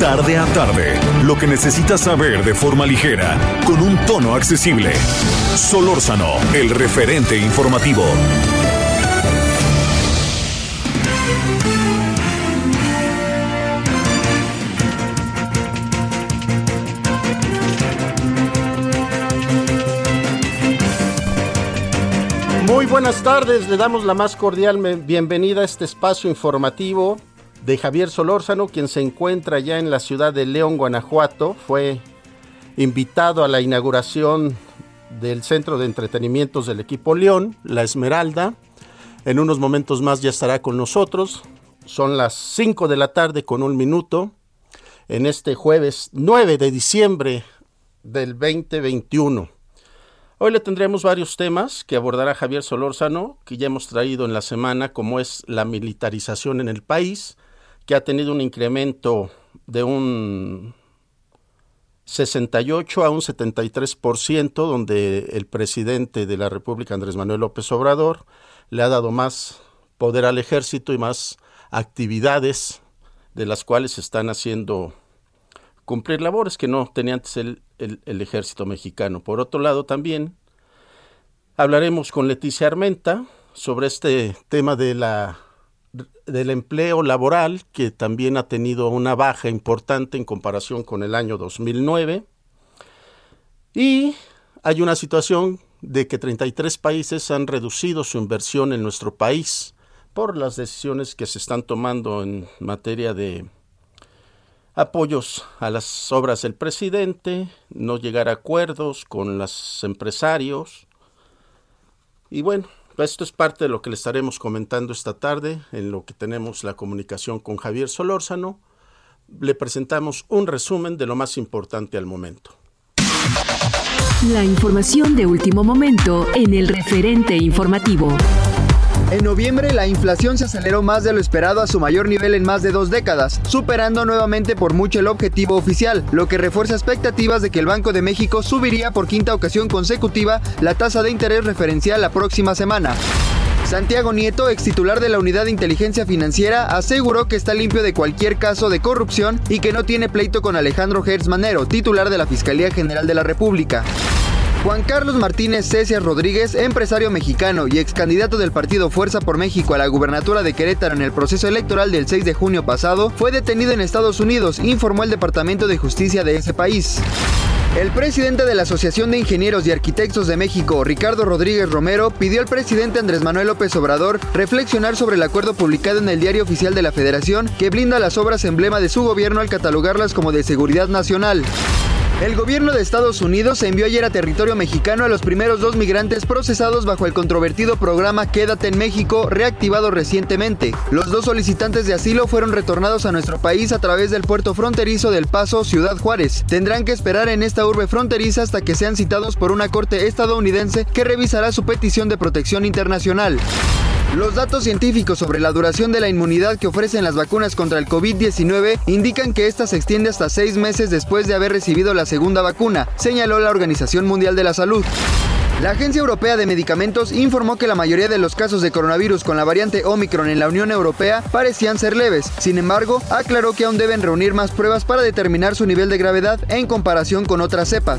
Tarde a tarde, lo que necesitas saber de forma ligera, con un tono accesible. Solórzano, el referente informativo. Muy buenas tardes, le damos la más cordial bienvenida a este espacio informativo de Javier Solórzano, quien se encuentra ya en la ciudad de León, Guanajuato. Fue invitado a la inauguración del Centro de Entretenimientos del equipo León, La Esmeralda. En unos momentos más ya estará con nosotros. Son las 5 de la tarde con un minuto en este jueves 9 de diciembre del 2021. Hoy le tendremos varios temas que abordará Javier Solórzano, que ya hemos traído en la semana, como es la militarización en el país, que ha tenido un incremento de un 68 a un 73%, donde el presidente de la República, Andrés Manuel López Obrador, le ha dado más poder al ejército y más actividades de las cuales están haciendo cumplir labores que no tenía antes el, el- el ejército mexicano. Por otro lado, también hablaremos con Leticia Armenta sobre este tema de la, del empleo laboral, que también ha tenido una baja importante en comparación con el año 2009. Y hay una situación de que 33 países han reducido su inversión en nuestro país por las decisiones que se están tomando en materia de apoyos a las obras del presidente, no llegar a acuerdos con los empresarios. Y bueno, esto es parte de lo que le estaremos comentando esta tarde, en lo que tenemos la comunicación con Javier Solórzano. Le presentamos un resumen de lo más importante al momento. La información de último momento en el referente informativo. En noviembre la inflación se aceleró más de lo esperado a su mayor nivel en más de dos décadas, superando nuevamente por mucho el objetivo oficial, lo que refuerza expectativas de que el Banco de México subiría por quinta ocasión consecutiva la tasa de interés referencial la próxima semana. Santiago Nieto, ex titular de la Unidad de Inteligencia Financiera, aseguró que está limpio de cualquier caso de corrupción y que no tiene pleito con Alejandro Gertz Manero, titular de la Fiscalía General de la República. Juan Carlos Martínez Cecias Rodríguez, empresario mexicano y ex candidato del partido Fuerza por México a la gubernatura de Querétaro en el proceso electoral del 6 de junio pasado, fue detenido en Estados Unidos, informó el Departamento de Justicia de ese país. El presidente de la Asociación de Ingenieros y Arquitectos de México, Ricardo Rodríguez Romero, pidió al presidente Andrés Manuel López Obrador reflexionar sobre el acuerdo publicado en el Diario Oficial de la Federación que blinda las obras emblema de su gobierno al catalogarlas como de seguridad nacional. El gobierno de Estados Unidos envió ayer a territorio mexicano a los primeros dos migrantes procesados bajo el controvertido programa Quédate en México, reactivado recientemente. Los dos solicitantes de asilo fueron retornados a nuestro país a través del puerto fronterizo del Paso, Ciudad Juárez. Tendrán que esperar en esta urbe fronteriza hasta que sean citados por una corte estadounidense que revisará su petición de protección internacional. Los datos científicos sobre la duración de la inmunidad que ofrecen las vacunas contra el COVID-19 indican que esta se extiende hasta seis meses después de haber recibido la segunda vacuna, señaló la Organización Mundial de la Salud. La Agencia Europea de Medicamentos informó que la mayoría de los casos de coronavirus con la variante Omicron en la Unión Europea parecían ser leves. Sin embargo, aclaró que aún deben reunir más pruebas para determinar su nivel de gravedad en comparación con otras cepas.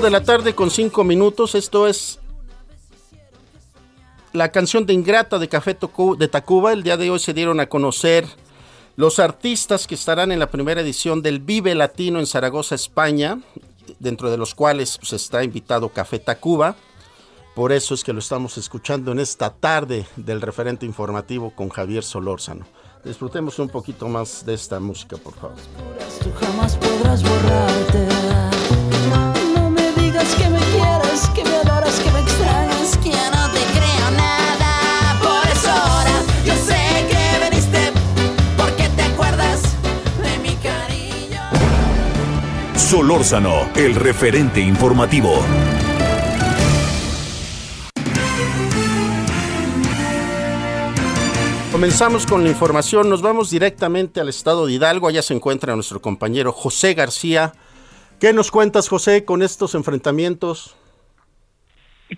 5 de la tarde con 5 minutos. Esto es la canción de Ingrata de Café de Tacuba. El día de hoy se dieron a conocer los artistas que estarán en la primera edición del Vive Latino en Zaragoza, España, dentro de los cuales pues, está invitado Café Tacuba. Por eso es que lo estamos escuchando en esta tarde del referente informativo con Javier Solórzano. Disfrutemos un poquito más de esta música, por favor. Tú jamás podrás borrarte. Solórzano, el referente informativo. Comenzamos con la información, nos vamos directamente al estado de Hidalgo, allá se encuentra nuestro compañero José García. ¿Qué nos cuentas, José, con estos enfrentamientos?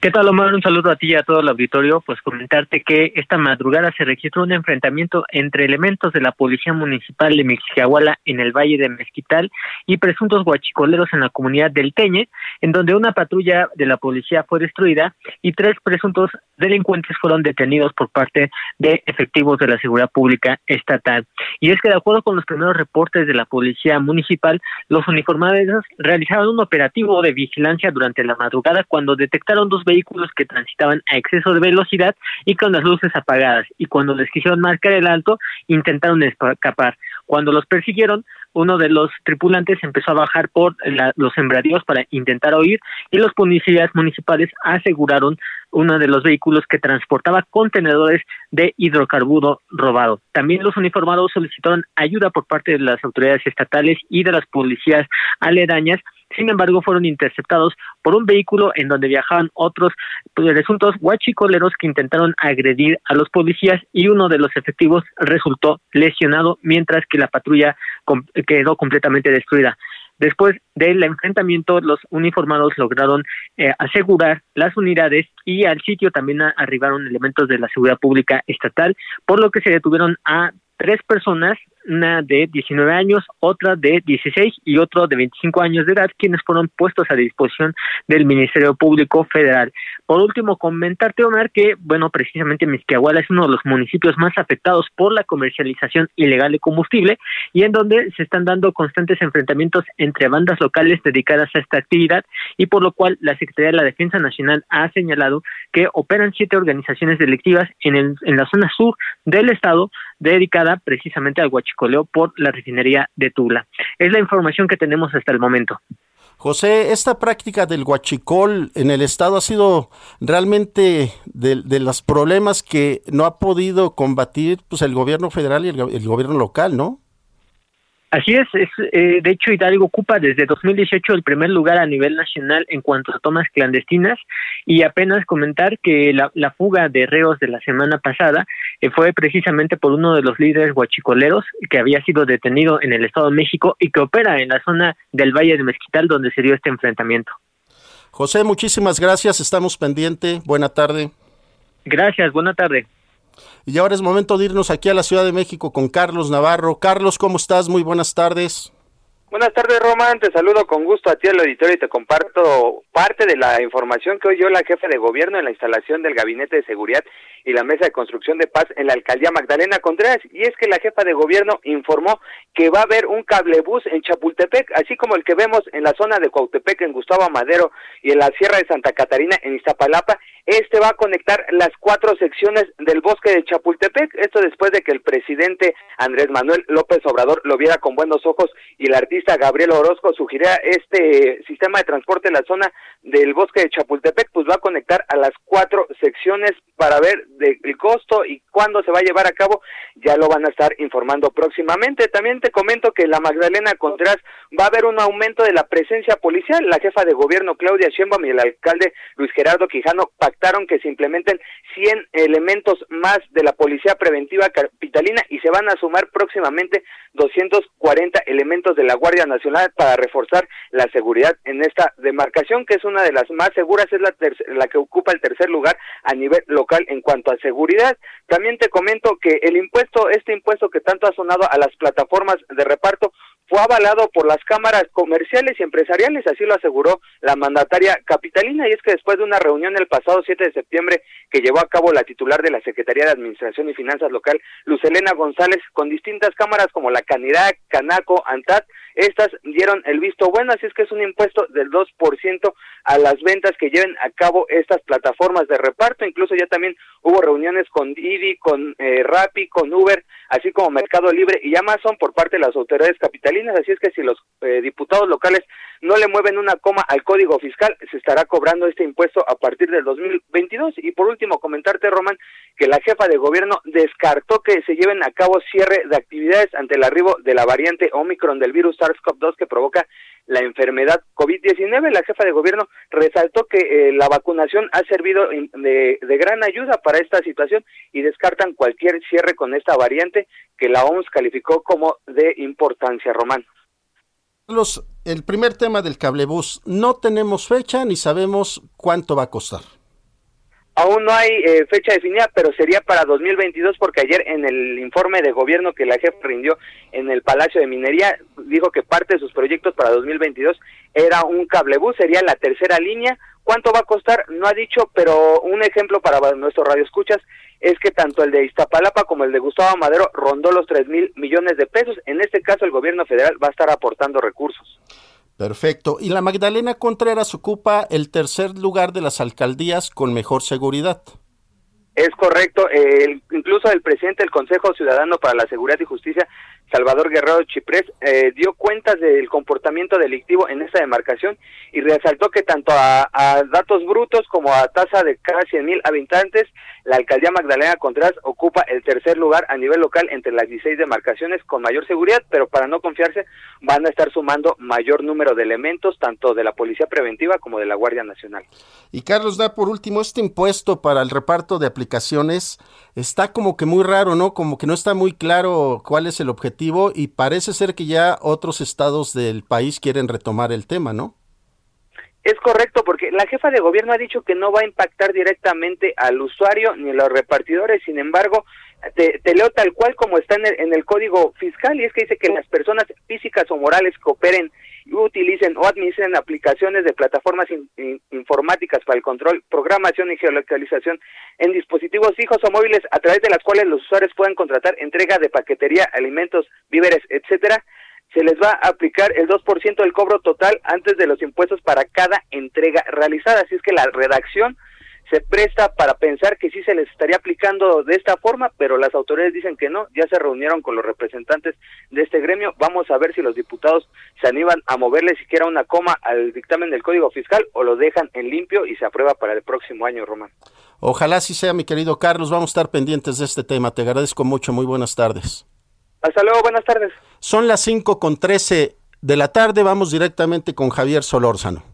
¿Qué tal, Omar? Un saludo a ti y a todo el auditorio. Pues comentarte que esta madrugada se registró un enfrentamiento entre elementos de la Policía Municipal de Mixquiahuala en el Valle de Mezquital y presuntos guachicoleros en la comunidad del Teñe, en donde una patrulla de la policía fue destruida y tres presuntos delincuentes fueron detenidos por parte de efectivos de la Seguridad Pública Estatal. Y es que de acuerdo con los primeros reportes de la Policía Municipal, los uniformados realizaron un operativo de vigilancia durante la madrugada cuando detectaron dos vehículos que transitaban a exceso de velocidad y con las luces apagadas y cuando les quisieron marcar el alto intentaron escapar. Cuando los persiguieron, uno de los tripulantes empezó a bajar por la- los sembradíos para intentar huir y los policías municipales aseguraron uno de los vehículos que transportaba contenedores de hidrocarburo robado. También los uniformados solicitaron ayuda por parte de las autoridades estatales y de las policías aledañas sin embargo, fueron interceptados por un vehículo en donde viajaban otros presuntos guachicoleros que intentaron agredir a los policías y uno de los efectivos resultó lesionado, mientras que la patrulla quedó completamente destruida. Después del enfrentamiento, los uniformados lograron eh, asegurar las unidades y al sitio también arribaron elementos de la seguridad pública estatal, por lo que se detuvieron a tres personas, una de 19 años, otra de 16 y otro de 25 años de edad, quienes fueron puestos a disposición del Ministerio Público Federal. Por último, comentarte, Omar, que, bueno, precisamente Mixquiahuala es uno de los municipios más afectados por la comercialización ilegal de combustible y en donde se están dando constantes enfrentamientos entre bandas locales dedicadas a esta actividad y por lo cual la Secretaría de la Defensa Nacional ha señalado que operan siete organizaciones delictivas en, el, en la zona sur del estado dedicada precisamente al huachicoleo por la refinería de Tula. Es la información que tenemos hasta el momento. José, esta práctica del guachicol en el Estado ha sido realmente de, de los problemas que no ha podido combatir pues, el gobierno federal y el, go- el gobierno local, ¿no? Así es, es eh, de hecho Hidalgo ocupa desde 2018 el primer lugar a nivel nacional en cuanto a tomas clandestinas y apenas comentar que la, la fuga de reos de la semana pasada fue precisamente por uno de los líderes guachicoleros que había sido detenido en el Estado de México y que opera en la zona del Valle de Mezquital donde se dio este enfrentamiento. José, muchísimas gracias, estamos pendientes. Buena tarde. Gracias, buena tarde. Y ahora es momento de irnos aquí a la Ciudad de México con Carlos Navarro. Carlos, ¿cómo estás? Muy buenas tardes. Buenas tardes, Román. Te saludo con gusto a ti al auditorio y te comparto parte de la información que hoy la jefe de gobierno en la instalación del Gabinete de Seguridad y la Mesa de Construcción de Paz en la alcaldía Magdalena Contreras. Y es que la jefa de gobierno informó que va a haber un cablebús en Chapultepec, así como el que vemos en la zona de Cuautepec, en Gustavo Madero y en la Sierra de Santa Catarina, en Iztapalapa. Este va a conectar las cuatro secciones del bosque de Chapultepec. Esto después de que el presidente Andrés Manuel López Obrador lo viera con buenos ojos y el artista Gabriel Orozco sugiriera este sistema de transporte en la zona del bosque de Chapultepec, pues va a conectar a las cuatro secciones para ver del costo y cuándo se va a llevar a cabo, ya lo van a estar informando próximamente. También te comento que la Magdalena Contreras va a haber un aumento de la presencia policial. La jefa de gobierno Claudia Sheinbaum y el alcalde Luis Gerardo Quijano que se implementen 100 elementos más de la Policía Preventiva Capitalina y se van a sumar próximamente 240 elementos de la Guardia Nacional para reforzar la seguridad en esta demarcación, que es una de las más seguras, es la, la que ocupa el tercer lugar a nivel local en cuanto a seguridad. También te comento que el impuesto, este impuesto que tanto ha sonado a las plataformas de reparto, fue avalado por las cámaras comerciales y empresariales, así lo aseguró la mandataria capitalina, y es que después de una reunión el pasado 7 de septiembre que llevó a cabo la titular de la Secretaría de Administración y Finanzas Local, Lucelena González, con distintas cámaras como la Canidad, Canaco, ANTAT, estas dieron el visto bueno, así es que es un impuesto del 2% a las ventas que lleven a cabo estas plataformas de reparto, incluso ya también hubo reuniones con Didi, con eh, Rappi, con Uber, así como Mercado Libre y Amazon por parte de las autoridades capitalinas, así es que si los eh, diputados locales no le mueven una coma al código fiscal, se estará cobrando este impuesto a partir del 2022. Y por último, comentarte, Román, que la jefa de gobierno descartó que se lleven a cabo cierre de actividades ante el arribo de la variante Omicron del virus SARS-CoV-2 que provoca la enfermedad COVID-19. La jefa de gobierno resaltó que eh, la vacunación ha servido de, de, gran ayuda para esta situación y descartan cualquier cierre con esta variante que la OMS calificó como de importancia, Román. Carlos, el primer tema del cablebús, no tenemos fecha ni sabemos cuánto va a costar. Aún no hay eh, fecha definida, pero sería para 2022 porque ayer en el informe de gobierno que la jefa rindió en el Palacio de Minería dijo que parte de sus proyectos para 2022 era un cablebús, sería la tercera línea. ¿Cuánto va a costar? No ha dicho, pero un ejemplo para nuestros radioescuchas es que tanto el de Iztapalapa como el de Gustavo Madero rondó los 3 mil millones de pesos. En este caso el gobierno federal va a estar aportando recursos. Perfecto. Y la Magdalena Contreras ocupa el tercer lugar de las alcaldías con mejor seguridad. Es correcto. incluso el presidente del Consejo Ciudadano para la Seguridad y Justicia Salvador Guerrero Chiprés eh, dio cuentas del comportamiento delictivo en esta demarcación y resaltó que tanto a, datos brutos como a tasa de cada 100 mil habitantes, la alcaldía Magdalena Contreras ocupa el tercer lugar a nivel local entre las 16 demarcaciones con mayor seguridad, pero para no confiarse van a estar sumando mayor número de elementos tanto de la Policía Preventiva como de la Guardia Nacional. Y Carlos, da por último, este impuesto para el reparto de aplicaciones está como que muy raro, ¿no? Como que no está muy claro cuál es el objetivo y parece ser que ya otros estados del país quieren retomar el tema, ¿no? Es correcto, porque la jefa de gobierno ha dicho que no va a impactar directamente al usuario ni a los repartidores, sin embargo, te, leo tal cual como está en el, en el, código fiscal, y es que dice que las personas físicas o morales que operen utilicen o administren aplicaciones de plataformas informáticas para el control, programación y geolocalización en dispositivos fijos o móviles a través de las cuales los usuarios puedan contratar entrega de paquetería, alimentos, víveres, etcétera, se les va a aplicar el 2% del cobro total antes de los impuestos para cada entrega realizada. Así es que la redacción se presta para pensar que sí se les estaría aplicando de esta forma, pero las autoridades dicen que no, ya se reunieron con los representantes de este gremio, vamos a ver si los diputados se animan a moverle siquiera una coma al dictamen del Código Fiscal o lo dejan en limpio y se aprueba para el próximo año, Román. Ojalá sí sea, mi querido Carlos, vamos a estar pendientes de este tema, te agradezco mucho, muy buenas tardes. Hasta luego, buenas tardes. Son las 5 con 13 de la tarde, vamos directamente con Javier Solórzano.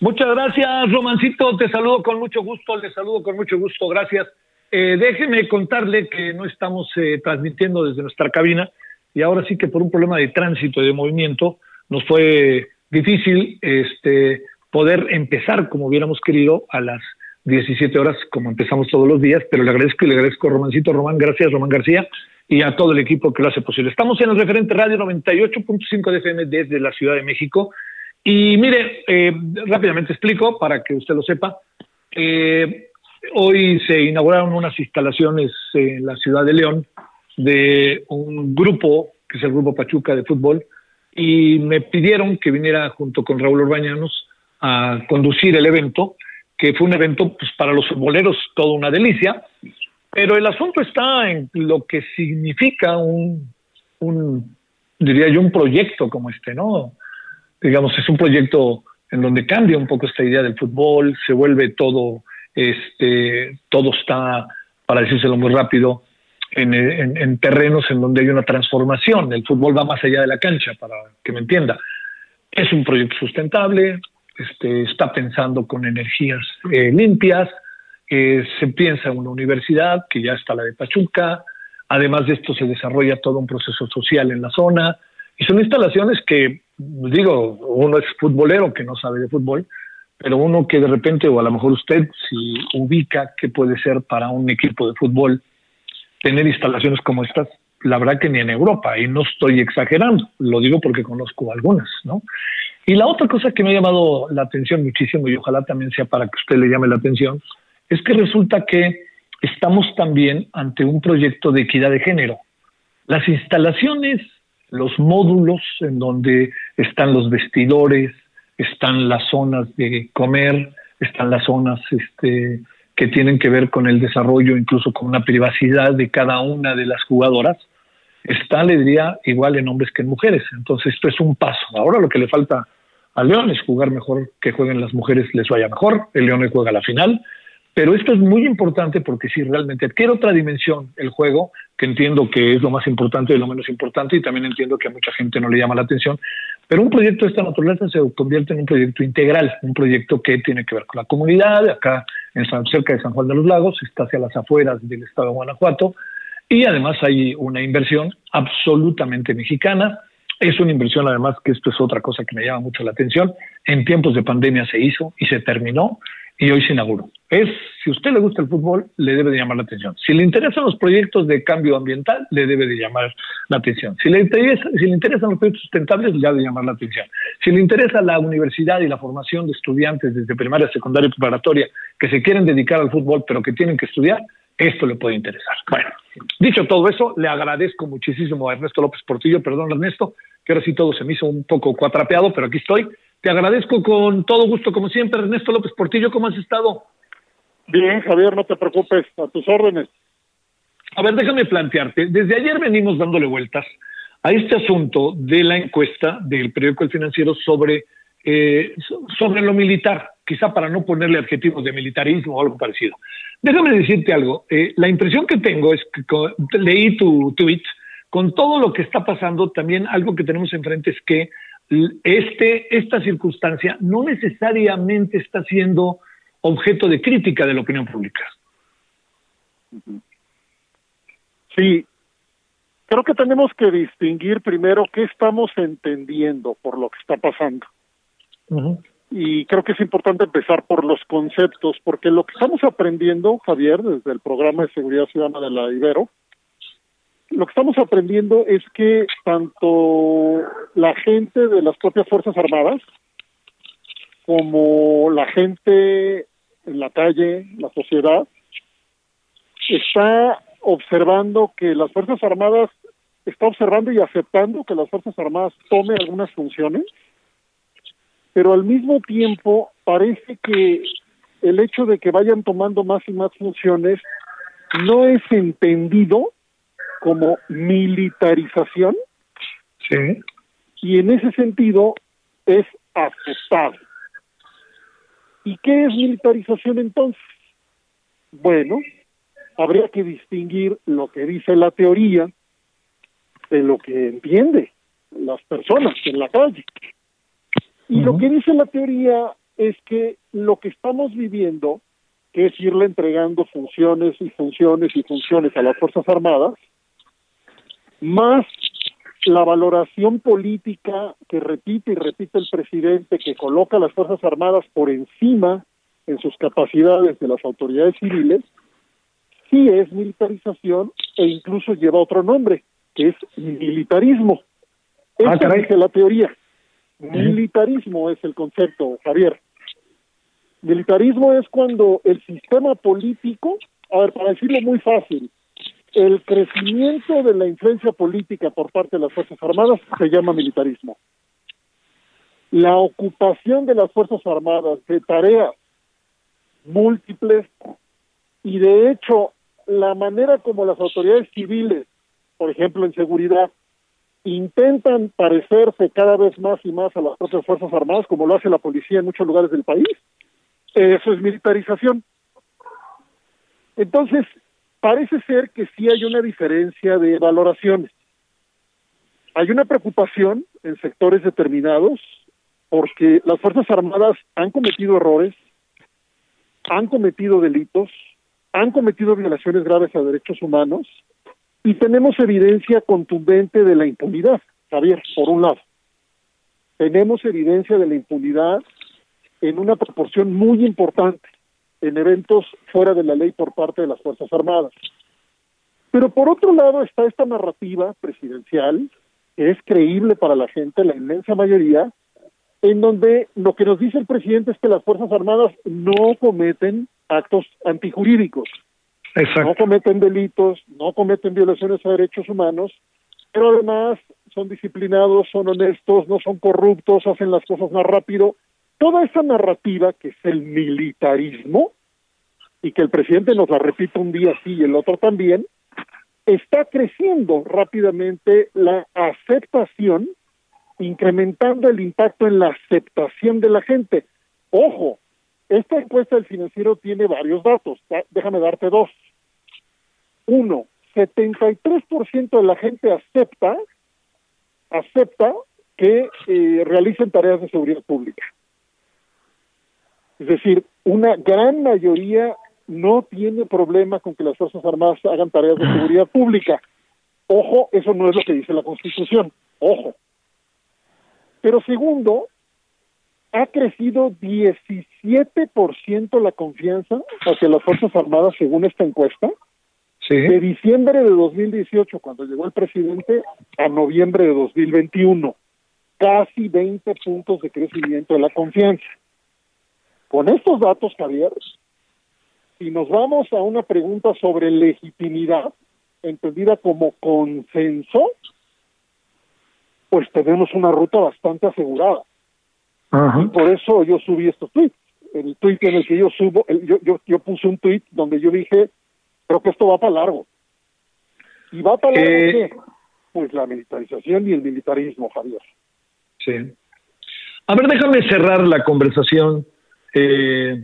Muchas gracias, Romancito. Te saludo con mucho gusto, le saludo con mucho gusto, gracias. Eh, déjeme contarle que no estamos eh, transmitiendo desde nuestra cabina y ahora sí que por un problema de tránsito y de movimiento nos fue difícil este, poder empezar como hubiéramos querido a las 17 horas como empezamos todos los días, pero le agradezco y le agradezco Romancito Román, gracias Román García y a todo el equipo que lo hace posible. Estamos en el referente radio 98.5 de FM desde la Ciudad de México y mire, eh, rápidamente explico para que usted lo sepa. Eh, hoy se inauguraron unas instalaciones en la ciudad de León de un grupo, que es el Grupo Pachuca de Fútbol, y me pidieron que viniera junto con Raúl Orbañanos a conducir el evento, que fue un evento pues, para los futboleros toda una delicia, pero el asunto está en lo que significa un, un diría yo, un proyecto como este, ¿no? Digamos, es un proyecto en donde cambia un poco esta idea del fútbol, se vuelve todo este, todo está, para decírselo muy rápido, en, en, en, terrenos en donde hay una transformación. El fútbol va más allá de la cancha, para que me entienda. Es un proyecto sustentable, este, está pensando con energías eh, limpias, eh, se piensa en una universidad, que ya está la de Pachuca, además de esto se desarrolla todo un proceso social en la zona, y son instalaciones que, digo, uno es futbolero que no sabe de fútbol, pero uno que de repente, o a lo mejor usted, si ubica qué puede ser para un equipo de fútbol tener instalaciones como estas, la verdad que ni en Europa, y no estoy exagerando, lo digo porque conozco algunas, ¿no? Y la otra cosa que me ha llamado la atención muchísimo, y ojalá también sea para que usted le llame la atención, es que resulta que estamos también ante un proyecto de equidad de género. Las instalaciones, los módulos en donde están los vestidores, están las zonas de comer, están las zonas este, que tienen que ver con el desarrollo, incluso con una privacidad de cada una de las jugadoras, está, le diría, igual en hombres que en mujeres. Entonces, esto es un paso. Ahora lo que le falta a León es jugar mejor, que jueguen las mujeres les vaya mejor. El León juega la final. Pero esto es muy importante porque si realmente adquiere otra dimensión el juego, que entiendo que es lo más importante y lo menos importante, y también entiendo que a mucha gente no le llama la atención, pero un proyecto de esta naturaleza se convierte en un proyecto integral, un proyecto que tiene que ver con la comunidad, acá en San, cerca de San Juan de los Lagos, está hacia las afueras del estado de Guanajuato, y además hay una inversión absolutamente mexicana. Es una inversión, además, que esto es otra cosa que me llama mucho la atención. En tiempos de pandemia se hizo y se terminó y hoy se inauguró. Es, si a usted le gusta el fútbol, le debe de llamar la atención. Si le interesan los proyectos de cambio ambiental, le debe de llamar la atención. Si le, interesa, si le interesan los proyectos sustentables, le debe de llamar la atención. Si le interesa la universidad y la formación de estudiantes desde primaria, secundaria y preparatoria que se quieren dedicar al fútbol, pero que tienen que estudiar, esto le puede interesar. Bueno, dicho todo eso, le agradezco muchísimo a Ernesto López Portillo, perdón Ernesto, que ahora sí todo se me hizo un poco cuatrapeado, pero aquí estoy. Te agradezco con todo gusto, como siempre, Ernesto López Portillo, ¿cómo has estado? Bien, Javier, no te preocupes, a tus órdenes. A ver, déjame plantearte, desde ayer venimos dándole vueltas a este asunto de la encuesta del periódico El Financiero sobre, eh, sobre lo militar, quizá para no ponerle adjetivos de militarismo o algo parecido. Déjame decirte algo, eh, la impresión que tengo es que leí tu tweet, con todo lo que está pasando, también algo que tenemos enfrente es que este, esta circunstancia no necesariamente está siendo objeto de crítica de la opinión pública. Sí, creo que tenemos que distinguir primero qué estamos entendiendo por lo que está pasando. Y creo que es importante empezar por los conceptos, porque lo que estamos aprendiendo, Javier, desde el programa de seguridad ciudadana de la Ibero, lo que estamos aprendiendo es que tanto la gente de las propias Fuerzas Armadas como la gente en la calle, la sociedad, está observando que las Fuerzas Armadas, está observando y aceptando que las Fuerzas Armadas tomen algunas funciones, pero al mismo tiempo parece que el hecho de que vayan tomando más y más funciones no es entendido como militarización. Sí. Y en ese sentido es aceptable. ¿Y qué es militarización entonces? Bueno, habría que distinguir lo que dice la teoría de lo que entiende las personas en la calle. Y lo que dice la teoría es que lo que estamos viviendo, que es irle entregando funciones y funciones y funciones a las Fuerzas Armadas, más la valoración política que repite y repite el presidente, que coloca a las Fuerzas Armadas por encima en sus capacidades de las autoridades civiles, sí es militarización e incluso lleva otro nombre, que es militarismo. Esa Ah, es la teoría. Militarismo es el concepto, Javier. Militarismo es cuando el sistema político, a ver, para decirlo muy fácil, el crecimiento de la influencia política por parte de las Fuerzas Armadas se llama militarismo. La ocupación de las Fuerzas Armadas de tareas múltiples y de hecho la manera como las autoridades civiles, por ejemplo en seguridad, intentan parecerse cada vez más y más a las propias Fuerzas Armadas, como lo hace la policía en muchos lugares del país, eso es militarización. Entonces, parece ser que sí hay una diferencia de valoraciones. Hay una preocupación en sectores determinados porque las Fuerzas Armadas han cometido errores, han cometido delitos, han cometido violaciones graves a derechos humanos y tenemos evidencia contundente de la impunidad, Javier, por un lado. Tenemos evidencia de la impunidad en una proporción muy importante en eventos fuera de la ley por parte de las Fuerzas Armadas. Pero por otro lado está esta narrativa presidencial, que es creíble para la gente, la inmensa mayoría, en donde lo que nos dice el presidente es que las Fuerzas Armadas no cometen actos antijurídicos, no cometen delitos, no cometen violaciones a derechos humanos, pero además son disciplinados, son honestos, no son corruptos, hacen las cosas más rápido. Toda esa narrativa que es el militarismo, y que el presidente nos la repite un día sí y el otro también, está creciendo rápidamente la aceptación, incrementando el impacto en la aceptación de la gente. Ojo, esta encuesta del financiero tiene varios datos, déjame darte dos. Uno, 73% de la gente acepta, acepta que eh, realicen tareas de seguridad pública. Es decir, una gran mayoría no tiene problema con que las Fuerzas Armadas hagan tareas de seguridad pública. Ojo, eso no es lo que dice la Constitución. Ojo. Pero segundo, ha crecido 17% la confianza hacia las Fuerzas Armadas según esta encuesta. De diciembre de 2018, cuando llegó el presidente, a noviembre de 2021. Casi 20 puntos de crecimiento de la confianza. Con estos datos, Javier, si nos vamos a una pregunta sobre legitimidad, entendida como consenso, pues tenemos una ruta bastante asegurada. Y por eso yo subí estos tweets. El tweet en el que yo subo, yo, yo, yo puse un tweet donde yo dije, creo que esto va para largo. ¿Y va para largo Eh, qué? Pues la militarización y el militarismo, Javier. Sí. A ver, déjame cerrar la conversación eh,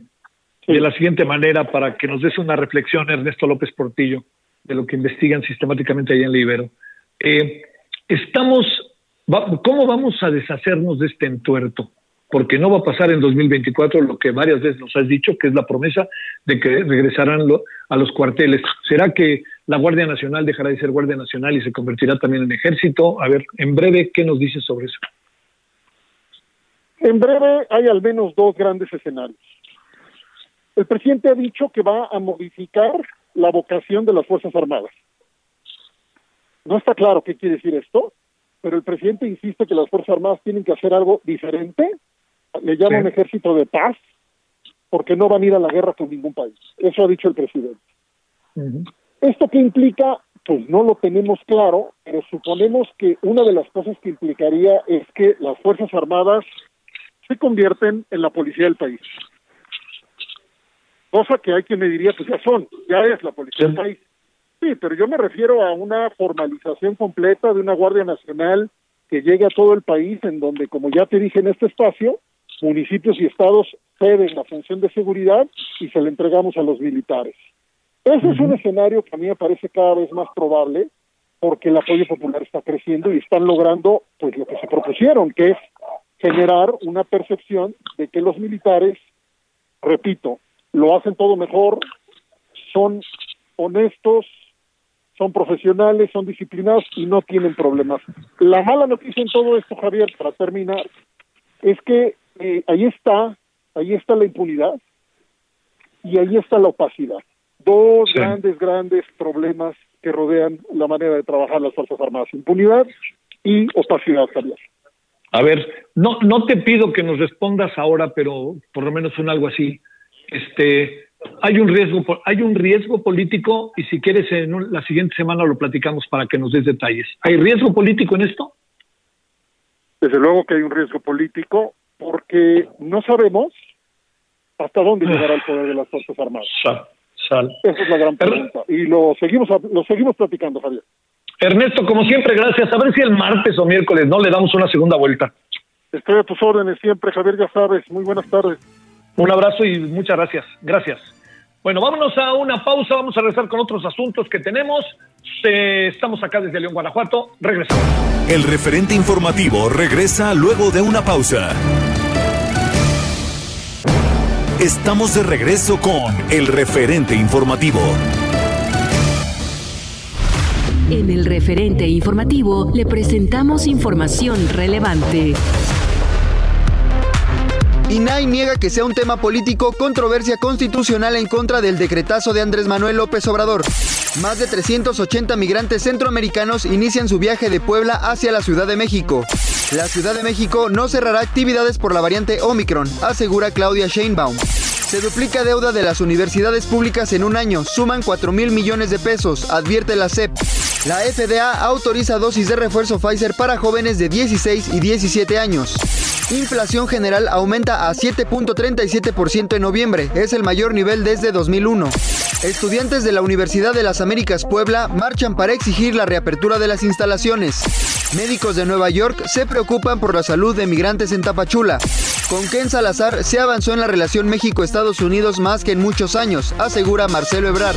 de la siguiente manera para que nos des una reflexión, Ernesto López Portillo, de lo que investigan sistemáticamente allá en Libero. Eh, estamos, va- ¿cómo vamos a deshacernos de este entuerto? Porque no va a pasar en 2024 lo que varias veces nos has dicho, que es la promesa de que regresarán lo- a los cuarteles. ¿Será que la Guardia Nacional dejará de ser Guardia Nacional y se convertirá también en ejército? A ver, en breve, ¿qué nos dices sobre eso? En breve hay al menos dos grandes escenarios. El presidente ha dicho que va a modificar la vocación de las Fuerzas Armadas. No está claro qué quiere decir esto, pero el presidente insiste que las Fuerzas Armadas tienen que hacer algo diferente. Le llama Sí. un ejército de paz, porque no van a ir a la guerra con ningún país. Eso ha dicho el presidente. ¿Esto qué implica? Pues no lo tenemos claro, pero suponemos que una de las cosas que implicaría es que las Fuerzas Armadas se convierten en la policía del país. Cosa que hay quien me diría, pues ya son, ya es la policía del país. Sí, pero yo me refiero a una formalización completa de una Guardia Nacional que llegue a todo el país, en donde, como ya te dije en este espacio, municipios y estados ceden la función de seguridad y se la entregamos a los militares. Ese es un escenario que a mí me parece cada vez más probable porque el apoyo popular está creciendo y están logrando pues lo que se propusieron, que es generar una percepción de que los militares, repito, lo hacen todo mejor, son honestos, son profesionales, son disciplinados y no tienen problemas. La mala noticia en todo esto, Javier, para terminar, es que eh, ahí está, ahí está la impunidad y ahí está la opacidad. Dos Sí. grandes, grandes problemas que rodean la manera de trabajar las Fuerzas Armadas. Impunidad y opacidad, Javier. A ver, no, no te pido que nos respondas ahora, pero por lo menos un algo así. Este, hay un riesgo, hay un riesgo político y si quieres en un- la siguiente semana lo platicamos para que nos des detalles. ¿Hay riesgo político en esto? Desde luego que hay un riesgo político porque no sabemos hasta dónde llegará el poder de las Fuerzas Armadas. Sal, sal. Esa es la gran pregunta. Y lo seguimos, lo seguimos platicando, Javier. Ernesto, como siempre, gracias. A ver si el martes o miércoles no le damos una segunda vuelta. Estoy a tus órdenes siempre, Javier, ya sabes. Muy buenas tardes. Un abrazo y muchas gracias. Gracias. Bueno, vámonos a una pausa, vamos a regresar con otros asuntos que tenemos. Eh, estamos acá desde León, Guanajuato. Regresamos. El referente informativo regresa luego de una pausa. Estamos de regreso con el referente informativo. En el referente informativo le presentamos información relevante. INAI niega que sea un tema político controversia constitucional en contra del decretazo de Andrés Manuel López Obrador. Más de 380 migrantes centroamericanos inician su viaje de Puebla hacia la Ciudad de México. La Ciudad de México no cerrará actividades por la variante Omicron, asegura Claudia Sheinbaum. Se duplica deuda de las universidades públicas en un año, suman 4 mil millones de pesos, advierte la CEP. La FDA autoriza dosis de refuerzo Pfizer para jóvenes de 16 y 17 años. Inflación general aumenta a 7.37% en noviembre, es el mayor nivel desde 2001. Estudiantes de la Universidad de las Américas Puebla marchan para exigir la reapertura de las instalaciones. Médicos de Nueva York se preocupan por la salud de migrantes en Tapachula. Con Ken Salazar se avanzó en la relación México-Estados Unidos más que en muchos años, asegura Marcelo Ebrard.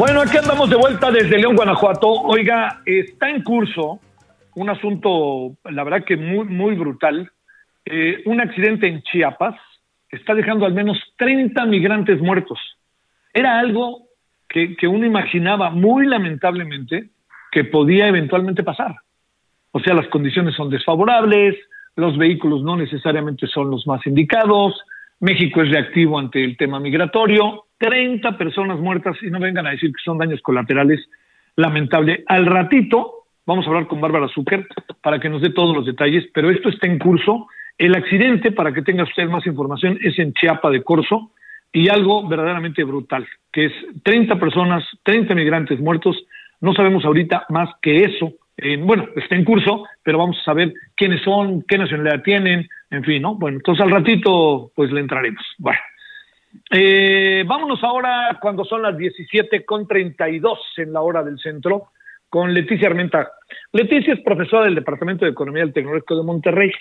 Bueno, aquí andamos de vuelta desde León, Guanajuato. Oiga, está en curso un asunto, la verdad que muy, muy brutal. Eh, un accidente en Chiapas está dejando al menos 30 migrantes muertos. Era algo que, que uno imaginaba muy lamentablemente que podía eventualmente pasar. O sea, las condiciones son desfavorables, los vehículos no necesariamente son los más indicados, México es reactivo ante el tema migratorio, 30 personas muertas y no vengan a decir que son daños colaterales, lamentable. Al ratito vamos a hablar con Bárbara Zucker para que nos dé todos los detalles, pero esto está en curso. El accidente, para que tenga usted más información, es en Chiapa de Corzo y algo verdaderamente brutal, que es 30 personas, 30 migrantes muertos. No sabemos ahorita más que eso. Eh, bueno, está en curso, pero vamos a saber quiénes son, qué nacionalidad tienen, en fin, ¿no? Bueno, entonces al ratito pues le entraremos. Bueno. Eh, vámonos ahora cuando son las 17 con 32 en la hora del centro con Leticia Armenta. Leticia es profesora del Departamento de Economía del Tecnológico de Monterrey.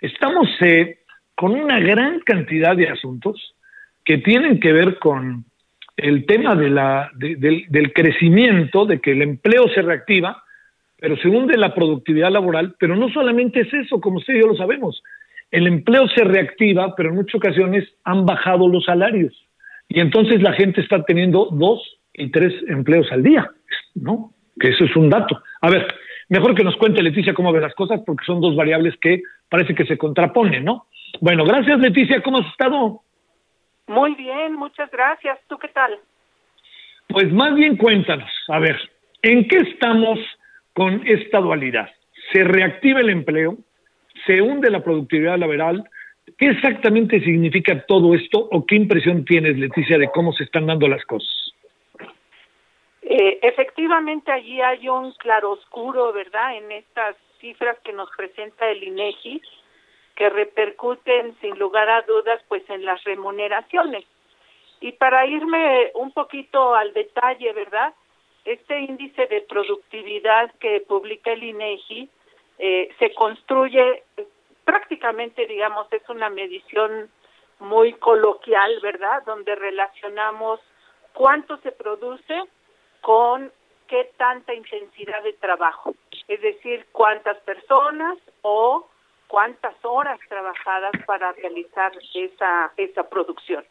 Estamos eh, con una gran cantidad de asuntos que tienen que ver con el tema del crecimiento, de que el empleo se reactiva, pero se hunde la productividad laboral, pero no solamente es eso, como usted y yo lo sabemos, el empleo se reactiva, pero en muchas ocasiones han bajado los salarios. Y entonces la gente está teniendo dos y tres empleos al día, ¿no? Que eso es un dato. A ver, mejor que nos cuente Leticia cómo ve las cosas, porque son dos variables que parece que se contraponen, ¿no? Bueno, gracias Leticia, ¿cómo has estado? Muy bien, muchas gracias. ¿Tú qué tal? Pues más bien cuéntanos, a ver, ¿en qué estamos con esta dualidad? ¿Se reactiva el empleo? se hunde la productividad laboral. ¿Qué exactamente significa todo esto o qué impresión tienes, Leticia, de cómo se están dando las cosas? Eh, efectivamente, allí hay un claroscuro, ¿verdad?, en estas cifras que nos presenta el INEGI, que repercuten sin lugar a dudas, pues, en las remuneraciones. Y para irme un poquito al detalle, ¿verdad? Este índice de productividad que publica el INEGI eh, se construye prácticamente, digamos, es una medición muy coloquial, ¿verdad? Donde relacionamos cuánto se produce con qué tanta intensidad de trabajo, es decir, cuántas personas o cuántas horas trabajadas para realizar esa, esa producción.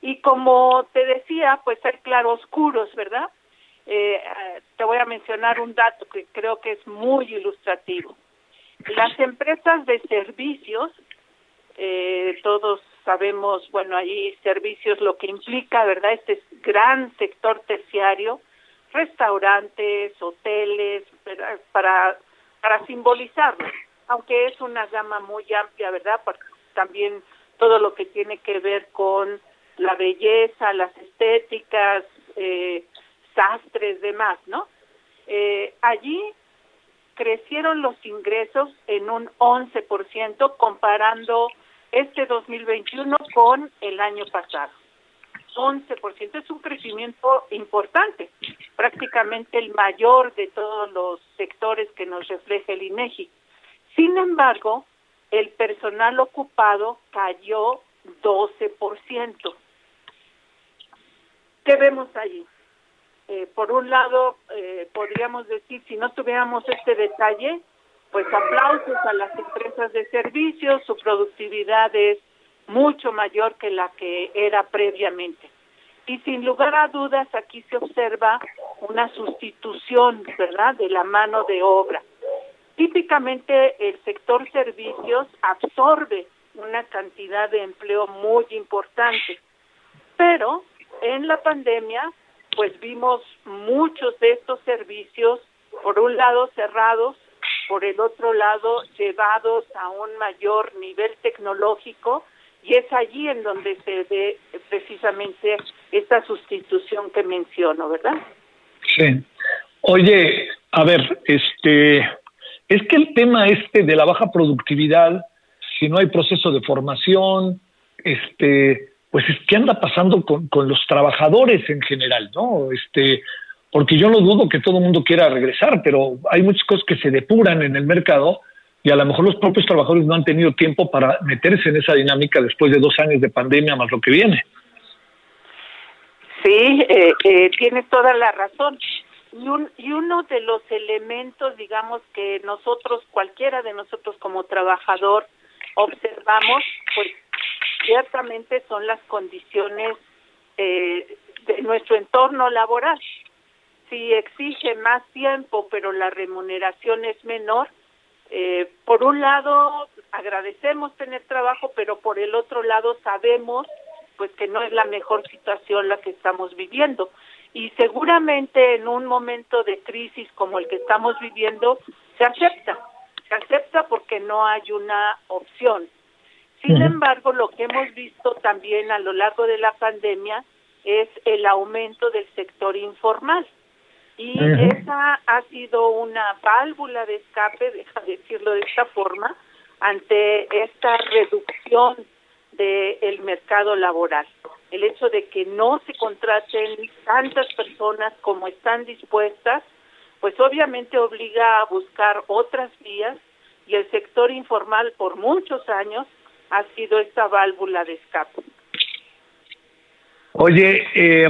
Y como te decía, pues hay claroscuros, ¿verdad? Eh, eh, te voy a mencionar un dato que creo que es muy ilustrativo. Las empresas de servicios, eh, todos sabemos, bueno, ahí servicios lo que implica, ¿verdad? Este gran sector terciario, restaurantes, hoteles, para, para simbolizarlo, aunque es una gama muy amplia, ¿verdad? Porque también todo lo que tiene que ver con la belleza, las estéticas, eh, sastres, demás, ¿no? Eh, allí crecieron los ingresos en un 11% comparando este 2021 con el año pasado. 11% es un crecimiento importante, prácticamente el mayor de todos los sectores que nos refleja el INEGI. Sin embargo, el personal ocupado cayó 12%. ¿Qué vemos allí? Eh, por un lado, eh, podríamos decir, si no tuviéramos este detalle, pues aplausos a las empresas de servicios, su productividad es mucho mayor que la que era previamente. Y sin lugar a dudas, aquí se observa una sustitución, ¿verdad?, de la mano de obra. Típicamente el sector servicios absorbe una cantidad de empleo muy importante, pero en la pandemia pues vimos muchos de estos servicios, por un lado cerrados, por el otro lado llevados a un mayor nivel tecnológico y es allí en donde se ve precisamente esta sustitución que menciono, ¿verdad? Sí. Oye, a ver, este, es que el tema este de la baja productividad, si no hay proceso de formación, este, pues ¿qué anda pasando con, con los trabajadores en general, no? Este, porque yo no dudo que todo el mundo quiera regresar, pero hay muchas cosas que se depuran en el mercado y a lo mejor los propios trabajadores no han tenido tiempo para meterse en esa dinámica después de dos años de pandemia más lo que viene. Sí, eh, eh, tiene toda la razón. Y, un, y uno de los elementos, digamos, que nosotros, cualquiera de nosotros como trabajador, observamos, pues ciertamente son las condiciones eh, de nuestro entorno laboral. Si exige más tiempo, pero la remuneración es menor, eh, por un lado agradecemos tener trabajo, pero por el otro lado sabemos pues que no es la mejor situación la que estamos viviendo y seguramente en un momento de crisis como el que estamos viviendo se acepta, se acepta porque no hay una opción. Sin embargo, lo que hemos visto también a lo largo de la pandemia es el aumento del sector informal. Y esa ha sido una válvula de escape, deja decirlo de esta forma, ante esta reducción del mercado laboral. El hecho de que no se contraten tantas personas como están dispuestas, pues obviamente obliga a buscar otras vías y el sector informal por muchos años ha sido esta válvula de escape. Oye, eh,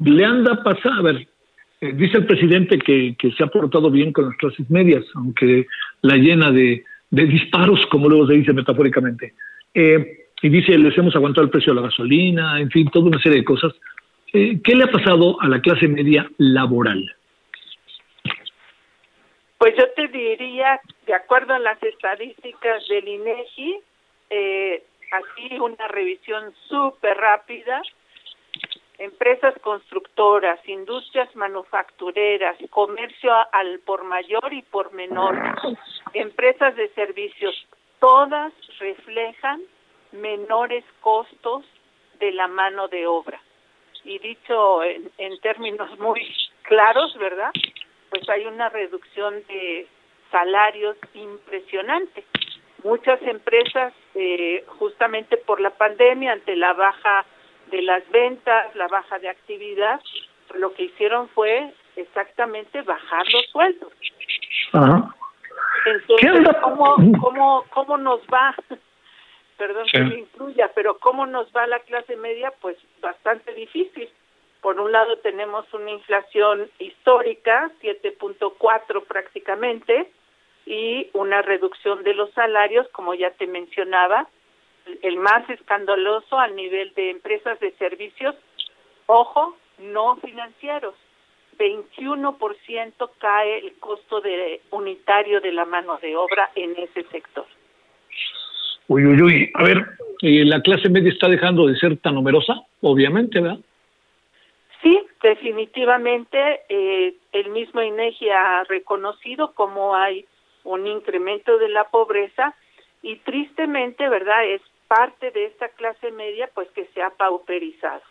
le anda pasado, a ver, eh, dice el presidente que, que, se ha portado bien con las clases medias, aunque la llena de, de disparos, como luego se dice metafóricamente. Eh, y dice, les hemos aguantado el precio de la gasolina, en fin, toda una serie de cosas. Eh, ¿Qué le ha pasado a la clase media laboral? Pues yo te diría, de acuerdo a las estadísticas del INEGI, eh, así una revisión súper rápida, empresas constructoras, industrias manufactureras, comercio al por mayor y por menor, empresas de servicios, todas reflejan menores costos de la mano de obra. Y dicho en, en términos muy claros, ¿verdad? Pues hay una reducción de salarios impresionante muchas empresas, eh, justamente por la pandemia, ante la baja de las ventas, la baja de actividad, lo que hicieron fue exactamente bajar los sueldos. Entonces, ¿cómo, cómo, ¿cómo nos va? perdón Sí. que me incluya, pero ¿cómo nos va la clase media? Pues bastante difícil. Por un lado tenemos una inflación histórica, 7.4 prácticamente, y una reducción de los salarios, como ya te mencionaba, el más escandaloso a nivel de empresas de servicios, ojo, no financieros. 21% cae el costo de unitario de la mano de obra en ese sector. Uy, uy, uy. A ver, eh, la clase media está dejando de ser tan numerosa, obviamente, ¿verdad? Sí, definitivamente eh, el mismo INEGI ha reconocido cómo hay un incremento de la pobreza y tristemente, ¿verdad? Es parte de esta clase media pues que se ha pauperizado.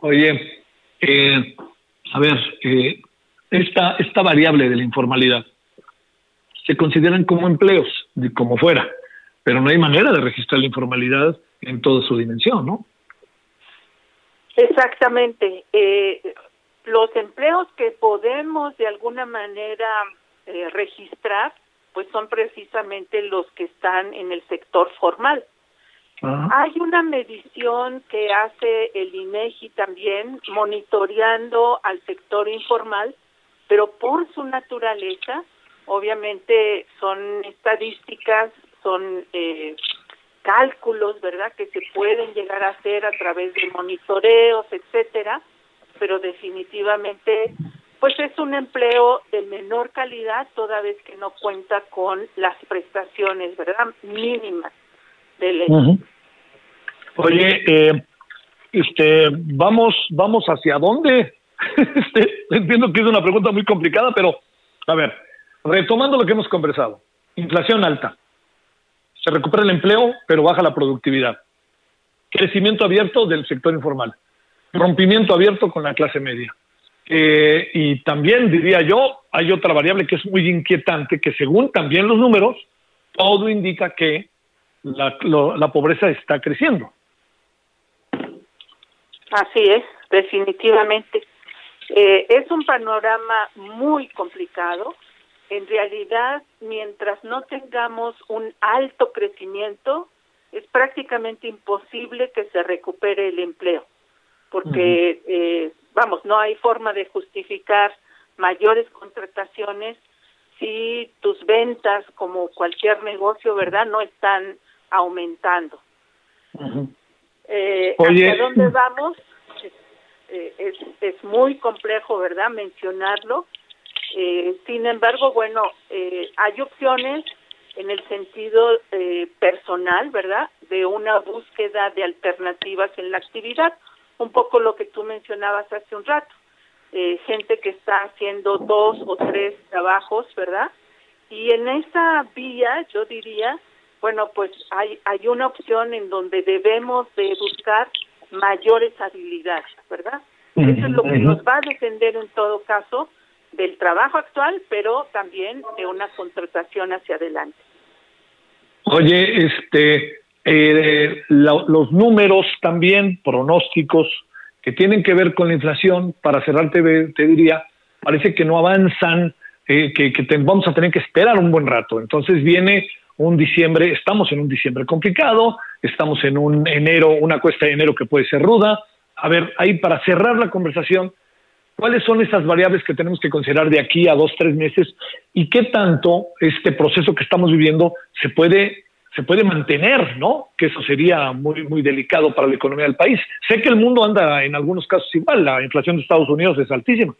Oye, eh, a ver, eh, esta, esta variable de la informalidad se consideran como empleos, de- como fuera, pero no hay manera de registrar la informalidad en toda su dimensión, ¿no? Exactamente. Eh, los empleos que podemos de alguna manera eh, registrar, pues son precisamente los que están en el sector formal. Hay una medición que hace el INEGI también monitoreando al sector informal, pero por su naturaleza, obviamente son estadísticas, son eh, cálculos, ¿verdad?, que se pueden llegar a hacer a través de monitoreos, etcétera, pero definitivamente pues es un empleo de menor calidad toda vez que no cuenta con las prestaciones, ¿verdad?, mínimas del Ujú. Oye, eh, este, vamos, vamos hacia dónde? Este, entiendo que es una pregunta muy complicada, pero a ver, retomando lo que hemos conversado, inflación alta, se recupera el empleo, pero baja la productividad, crecimiento abierto del sector informal, rompimiento abierto con la clase media. Eh, y también diría yo, hay otra variable que es muy inquietante, que según también los números, todo indica que la, lo- la pobreza está creciendo. Así es, definitivamente. Eh, es un panorama muy complicado. En realidad, mientras no tengamos un alto crecimiento, es prácticamente imposible que se recupere el empleo, porque, eh, vamos, no hay forma de justificar mayores contrataciones si tus ventas, como cualquier negocio, ¿verdad?, no están aumentando. Eh, Oye. ¿Hacia dónde vamos? Eh, es, es muy complejo, ¿verdad?, mencionarlo. Eh, sin embargo, bueno, eh, hay opciones en el sentido eh, personal, ¿verdad?, de una búsqueda de alternativas en la actividad. Un poco lo que tú mencionabas hace un rato. Eh, gente que está haciendo dos o tres trabajos, ¿verdad? Y en esa vía, yo diría, bueno, pues hay, hay una opción en donde debemos de buscar mayores habilidades, ¿verdad? Eso es lo que nos va a defender en todo caso del trabajo actual, pero también de una contratación hacia adelante. Oye, este, eh, la- los números también, pronósticos que tienen que ver con la inflación, para cerrar te, te diría, parece que no avanzan, eh, que, vamos a tener que esperar un buen rato. Entonces viene un diciembre, estamos en un diciembre complicado, estamos en un enero, una cuesta de enero que puede ser ruda. A ver, ahí para cerrar la conversación, ¿Cuáles son esas variables que tenemos que considerar de aquí a dos, tres meses? ¿Y qué tanto este proceso que estamos viviendo se puede, se puede mantener, ¿no? Que eso sería muy, muy delicado para la economía del país. Sé que el mundo anda en algunos casos igual, la inflación de Estados Unidos es altísima.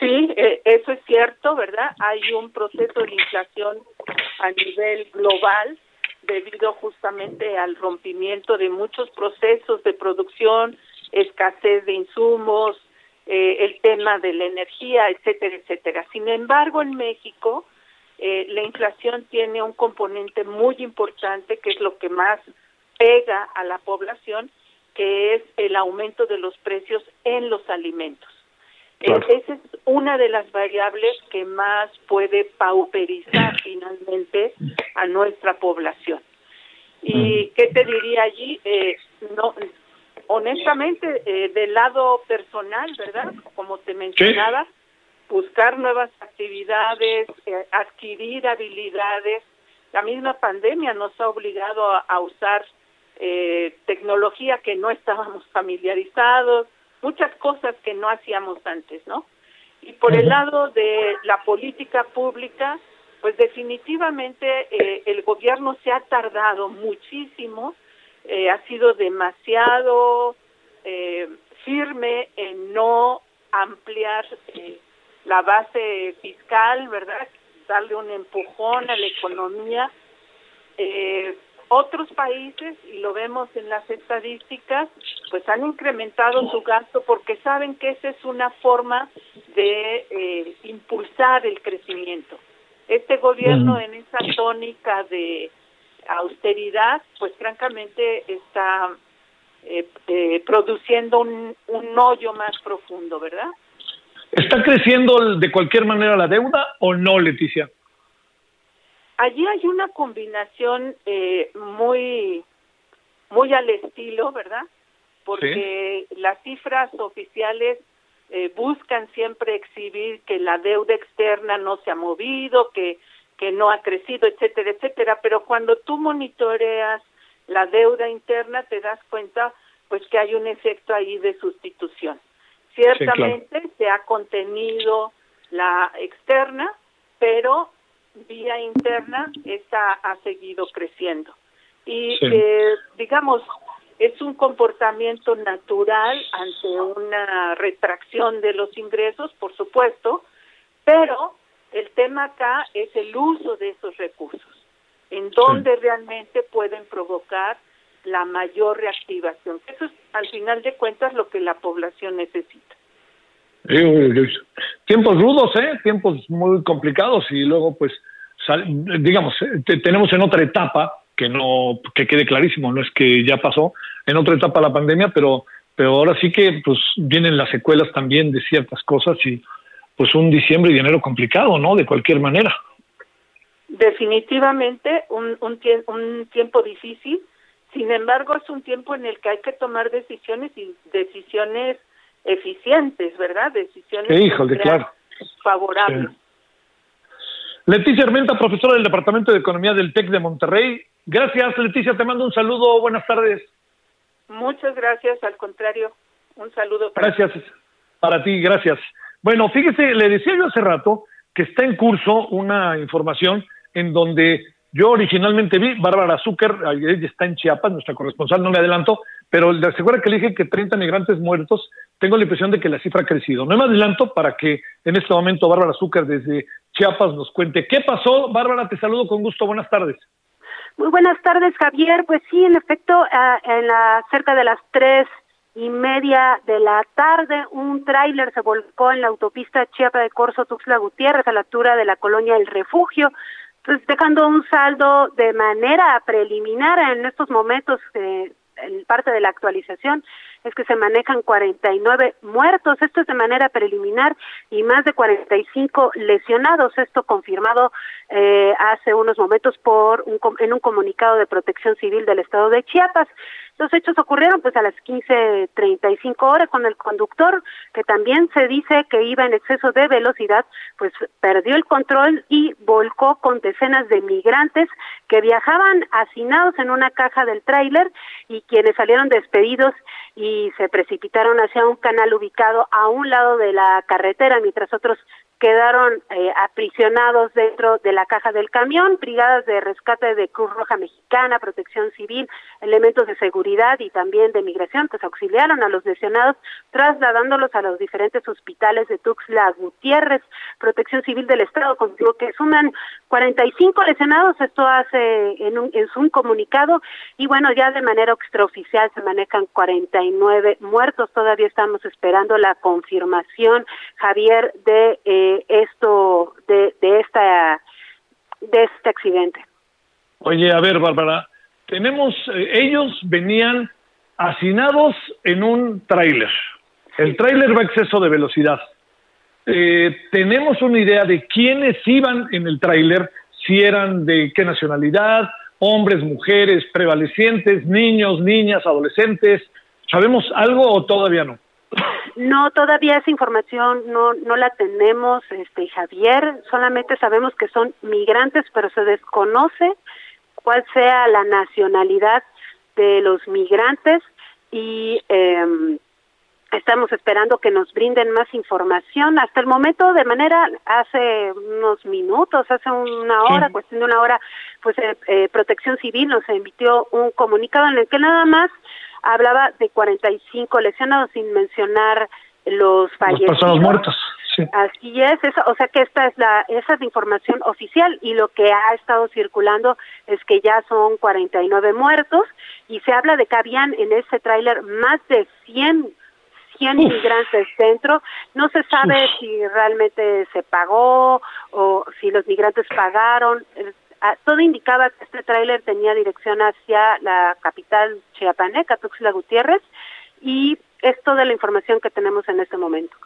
Sí, eh, eso es cierto, ¿verdad? Hay un proceso de inflación a nivel global debido justamente al rompimiento de muchos procesos de producción, escasez de insumos, eh, el tema de la energía, etcétera, etcétera. Sin embargo, en México eh, la inflación tiene un componente muy importante que es lo que más pega a la población, que es el aumento de los precios en los alimentos. Claro. Eh, esa es una de las variables que más puede pauperizar finalmente a nuestra población. ¿Y qué te diría allí? Eh, no, honestamente, eh, del lado personal, ¿verdad? Como te mencionaba, buscar nuevas actividades, eh, adquirir habilidades la misma pandemia nos ha obligado a, a usar eh, tecnología que no estábamos familiarizados, muchas cosas que no hacíamos antes, ¿no? Y por el lado de la política pública, pues definitivamente eh, el gobierno se ha tardado muchísimo, eh, ha sido demasiado eh, firme en no ampliar eh, la base fiscal, ¿verdad? Darle un empujón a la economía. Eh, otros países, y lo vemos en las estadísticas, pues han incrementado su gasto porque saben que esa es una forma de eh, impulsar el crecimiento. Este gobierno en esa tónica de austeridad, pues francamente está eh, eh, produciendo un, un hoyo más profundo, ¿verdad? ¿Está creciendo de cualquier manera la deuda o no, Leticia? Allí hay una combinación eh, muy, muy al estilo, ¿verdad? Porque las cifras oficiales eh, buscan siempre exhibir que la deuda externa no se ha movido, que, que no ha crecido, etcétera, etcétera. Pero cuando tú monitoreas la deuda interna, te das cuenta, pues, que hay un efecto ahí de sustitución. Ciertamente se ha contenido la externa, pero vía interna esta ha seguido creciendo. Y Sí. eh, digamos, es un comportamiento natural ante una retracción de los ingresos, por supuesto, pero el tema acá es el uso de esos recursos, en donde realmente pueden provocar la mayor reactivación. Eso es, al final de cuentas, lo que la población necesita. Tiempos rudos, ¿eh? Tiempos muy complicados y luego, pues, sal- digamos, eh, te- tenemos en otra etapa, que no, que quede clarísimo, no es que ya pasó, en otra etapa la pandemia, pero, pero ahora sí que, pues, vienen las secuelas también de ciertas cosas y, pues, un diciembre y enero complicado, ¿no? De cualquier manera. Definitivamente un, un, tie- un tiempo difícil, sin embargo es un tiempo en el que hay que tomar decisiones y decisiones eficientes, ¿verdad? Decisiones híjole, claro. favorables. Leticia Armenta, profesora del Departamento de Economía del TEC de Monterrey. Gracias, Leticia, te mando un saludo, buenas tardes. Muchas gracias, al contrario, un saludo para Gracias para ti, gracias. Bueno, fíjese, le decía yo hace rato que está en curso una información en donde yo originalmente vi, Bárbara Zucker, ella está en Chiapas, nuestra corresponsal, no me adelanto, pero le asegura que le dije que 30 migrantes muertos, tengo la impresión de que la cifra ha crecido. No me adelanto para que en este momento Bárbara Zucker desde Chiapas nos cuente qué pasó. Bárbara, te saludo con gusto, buenas tardes. Muy buenas tardes, Javier. Pues sí, en efecto, ah, en la cerca de las tres y media de la tarde, un tráiler se volcó en la autopista Chiapa de Corzo Tuxtla Gutiérrez a la altura de la colonia El Refugio, pues dejando un saldo de manera preliminar en estos momentos. eh, en parte de la actualización es que se manejan 49 muertos, esto es de manera preliminar, y más de 45 lesionados, esto confirmado eh, hace unos momentos por un, en un comunicado de Protección Civil del Estado de Chiapas. Los hechos ocurrieron pues a las 15:35 horas con el conductor que también se dice que iba en exceso de velocidad, pues perdió el control y volcó con decenas de migrantes que viajaban hacinados en una caja del tráiler y quienes salieron despedidos y se precipitaron hacia un canal ubicado a un lado de la carretera mientras otros quedaron eh, aprisionados dentro de la caja del camión, brigadas de rescate de Cruz Roja Mexicana, Protección Civil, elementos de seguridad y también de migración, pues auxiliaron a los lesionados trasladándolos a los diferentes hospitales de Tuxtla Gutiérrez. Protección Civil del Estado contigo que suman 45 lesionados, esto hace en un, en un comunicado y bueno, ya de manera extraoficial se manejan 49 muertos, todavía estamos esperando la confirmación, Javier, de eh, esto, de, de esta, de este accidente. Oye, a ver, Bárbara, tenemos, eh, ellos venían hacinados en un tráiler. El tráiler va a exceso de velocidad. Eh, tenemos una idea de quiénes iban en el tráiler, si eran de qué nacionalidad, hombres, mujeres, prevalecientes, niños, niñas, adolescentes. ¿Sabemos algo o todavía no? No, todavía esa información no, no la tenemos, este Javier. Solamente sabemos que son migrantes, pero se desconoce cuál sea la nacionalidad de los migrantes y eh, Estamos esperando que nos brinden más información. Hasta el momento, de manera, hace unos minutos, hace una hora, cuestión de una hora, pues eh, eh, Protección Civil nos emitió un comunicado en el que nada más hablaba de 45 lesionados, sin mencionar los fallecidos. Las personas muertas. Sí. Así es, o sea que esta es la esa es la información oficial y lo que ha estado circulando es que ya son 49 muertos y se habla de que habían en ese tráiler más de 100 100 inmigrantes dentro. No se sabe si realmente se pagó o si los migrantes pagaron. Ah, todo indicaba que este tráiler tenía dirección hacia la capital chiapaneca, Tuxtla Gutiérrez, y es toda la información que tenemos en este momento.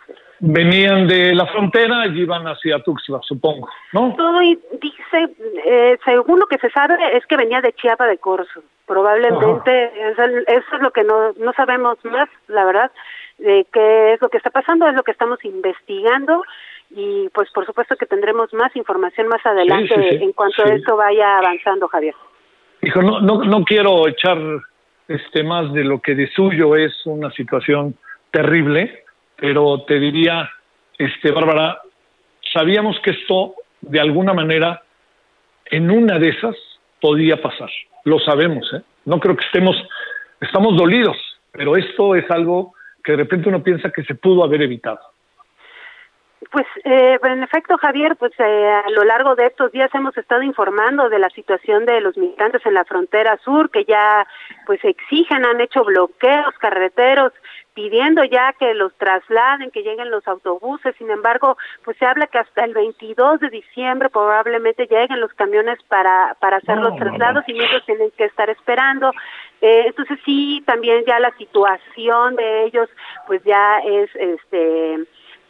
Venían de la frontera y iban hacia Tuxtla, supongo, ¿no? Todo dice, eh, según lo que se sabe, es que venía de Chiapa de Corzo. Probablemente, eso, eso, es lo que no, no sabemos más, la verdad de qué es lo que está pasando, es lo que estamos investigando y pues por supuesto que tendremos más información más adelante en cuanto a esto vaya avanzando, Javier. Hijo, no, no, no quiero echar este más de lo que de suyo es una situación terrible, pero te diría, este Bárbara, sabíamos que esto de alguna manera en una de esas podía pasar. Lo sabemos, ¿eh? No creo que estemos, estamos dolidos, pero esto es algo que de repente uno piensa que se pudo haber evitado. Pues eh, en efecto, Javier, pues eh, a lo largo de estos días hemos estado informando de la situación de los migrantes en la frontera sur, que ya pues exigen, han hecho bloqueos carreteros, pidiendo ya que los trasladen, que lleguen los autobuses. Sin embargo, pues se habla que hasta el 22 de diciembre probablemente lleguen los camiones para para hacer los traslados y ellos tienen que estar esperando. Eh, entonces sí, también ya la situación de ellos, pues ya es este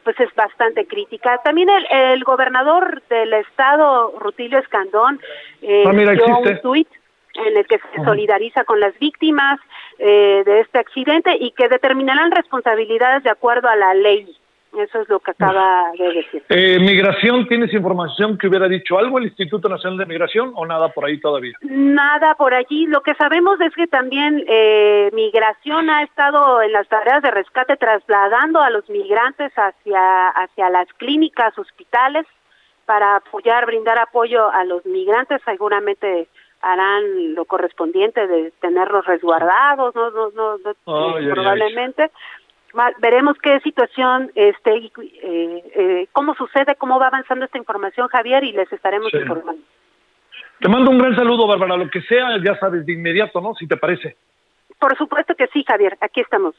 pues es bastante crítica. También el, el gobernador del estado, Rutilio Escandón, eh, ah, dio un tuit en el que se solidariza con las víctimas eh, de este accidente y que determinarán responsabilidades de acuerdo a la ley. Eso es lo que acaba de decir. Eh, ¿Migración tienes información que hubiera dicho algo el Instituto Nacional de Migración o nada por ahí todavía? Nada por allí. Lo que sabemos es que también eh, Migración ha estado en las tareas de rescate trasladando a los migrantes hacia, hacia las clínicas, hospitales, para apoyar, brindar apoyo a los migrantes. Seguramente harán lo correspondiente de tenerlos resguardados, no, no, no, probablemente veremos qué situación, este, eh, eh, cómo sucede, cómo va avanzando esta información, Javier, y les estaremos informando. Te mando un gran saludo, Bárbara, lo que sea, ya sabes, de inmediato, ¿no? Si te parece. Por supuesto que sí, Javier, aquí estamos.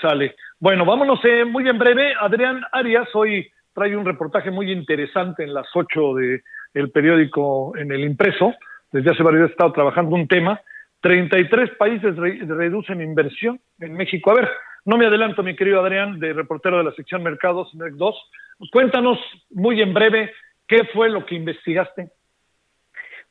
Sale. Bueno, vámonos eh, muy en breve. Adrián Arias hoy trae un reportaje muy interesante en las ocho de el periódico en el impreso. Desde hace varios días he estado trabajando un tema. 33 países reducen inversión en México. A ver, no me adelanto, mi querido Adrián, de reportero de la sección Mercados, MERC 2. Cuéntanos muy en breve qué fue lo que investigaste.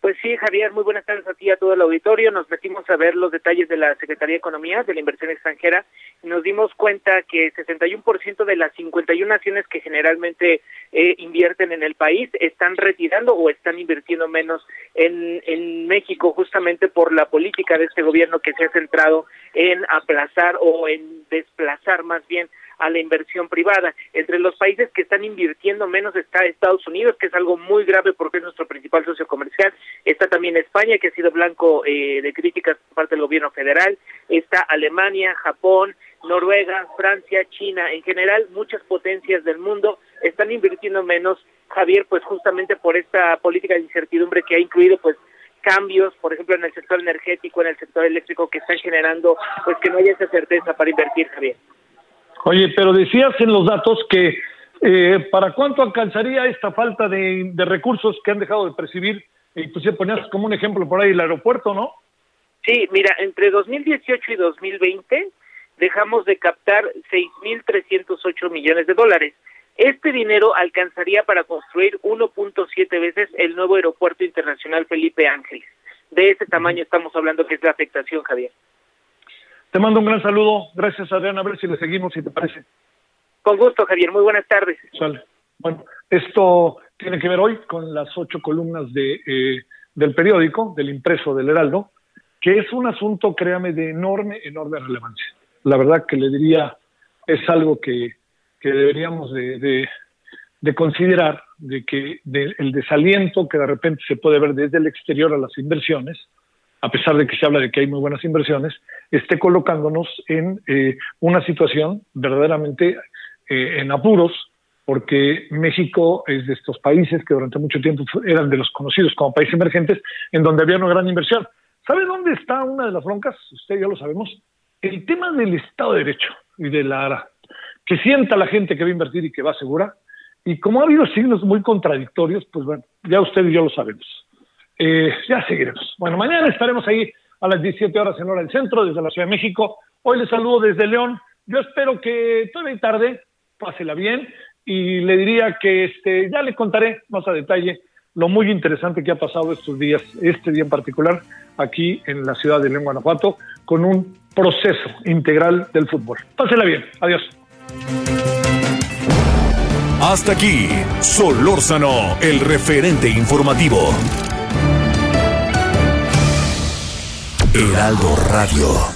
Pues sí, Javier, muy buenas tardes a ti y a todo el auditorio. Nos metimos a ver los detalles de la Secretaría de Economía, de la inversión extranjera, y nos dimos cuenta que 61% de las 51 naciones que generalmente eh, invierten en el país están retirando o están invirtiendo menos en, en México, justamente por la política de este gobierno que se ha centrado en aplazar o en desplazar más bien a la inversión privada. Entre los países que están invirtiendo menos está Estados Unidos, que es algo muy grave porque es nuestro principal socio comercial. Está también España, que ha sido blanco eh, de críticas por parte del gobierno federal. Está Alemania, Japón, Noruega, Francia, China. En general, muchas potencias del mundo están invirtiendo menos, Javier, pues justamente por esta política de incertidumbre que ha incluido, pues, cambios, por ejemplo, en el sector energético, en el sector eléctrico, que están generando, pues, que no haya esa certeza para invertir, Javier. Oye, pero decías en los datos que eh, ¿para cuánto alcanzaría esta falta de, recursos que han dejado de percibir? Y tú se ponías como un ejemplo por ahí el aeropuerto, ¿no? Sí, mira, entre 2018 y 2020 dejamos de captar 6.308 millones de dólares. Este dinero alcanzaría para construir 1.7 veces el nuevo aeropuerto internacional Felipe Ángeles. De ese tamaño estamos hablando que es la afectación, Javier. Te mando un gran saludo. Gracias, Adrián. A ver si le seguimos, si te parece. Con gusto, Javier. Muy buenas tardes. Sale. Bueno, esto tiene que ver hoy con las ocho columnas de, eh, del periódico, del impreso del Heraldo, que es un asunto, créame, de enorme, enorme relevancia. La verdad que le diría, es algo que, que deberíamos de, de, de considerar, de que de, el desaliento que de repente se puede ver desde el exterior a las inversiones, a pesar de que se habla de que hay muy buenas inversiones, esté colocándonos en eh, una situación verdaderamente eh, en apuros, porque México es de estos países que durante mucho tiempo eran de los conocidos como países emergentes, en donde había una gran inversión. ¿Sabe dónde está una de las broncas? Usted ya lo sabemos. El tema del Estado de Derecho y de la que sienta la gente que va a invertir y que va a asegurar. Y como ha habido signos muy contradictorios, pues bueno, ya usted y yo lo sabemos. Eh, ya seguiremos. Bueno, mañana estaremos ahí a las 17 horas en hora del centro, desde la Ciudad de México. Hoy les saludo desde León. Yo espero que todavía tarde, pásela bien y le diría que este, ya le contaré más a detalle lo muy interesante que ha pasado estos días, este día en particular, aquí en la ciudad de León, Guanajuato, con un proceso integral del fútbol. Pásela bien. Adiós. Hasta aquí, Solórzano, el referente informativo. Heraldo Radio.